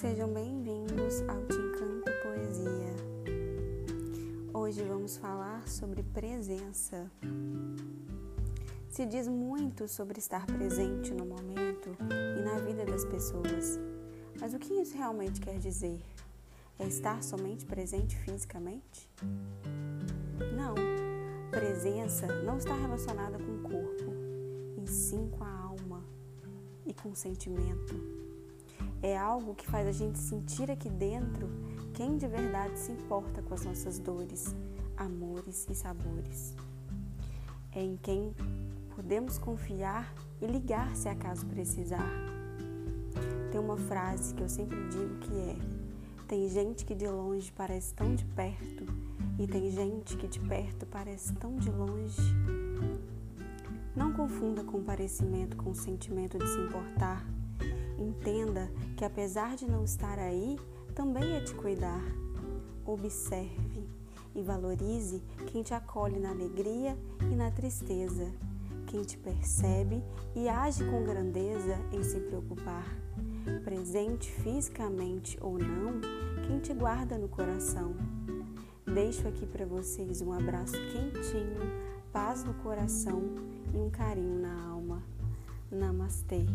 Sejam bem-vindos ao Te Encanto Poesia. Hoje vamos falar sobre presença. Se diz muito sobre estar presente no momento e na vida das pessoas, mas o que isso realmente quer dizer? É estar somente presente fisicamente? Não, presença não está relacionada com o corpo, e sim com a alma e com o sentimento é algo que faz a gente sentir aqui dentro quem de verdade se importa com as nossas dores, amores e sabores. É em quem podemos confiar e ligar se acaso precisar. Tem uma frase que eu sempre digo que é: tem gente que de longe parece tão de perto e tem gente que de perto parece tão de longe. Não confunda comparecimento com o sentimento de se importar. Entenda que apesar de não estar aí, também é te cuidar. Observe e valorize quem te acolhe na alegria e na tristeza, quem te percebe e age com grandeza em se preocupar. Presente fisicamente ou não, quem te guarda no coração. Deixo aqui para vocês um abraço quentinho, paz no coração e um carinho na alma. Namastê.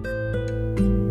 Thank you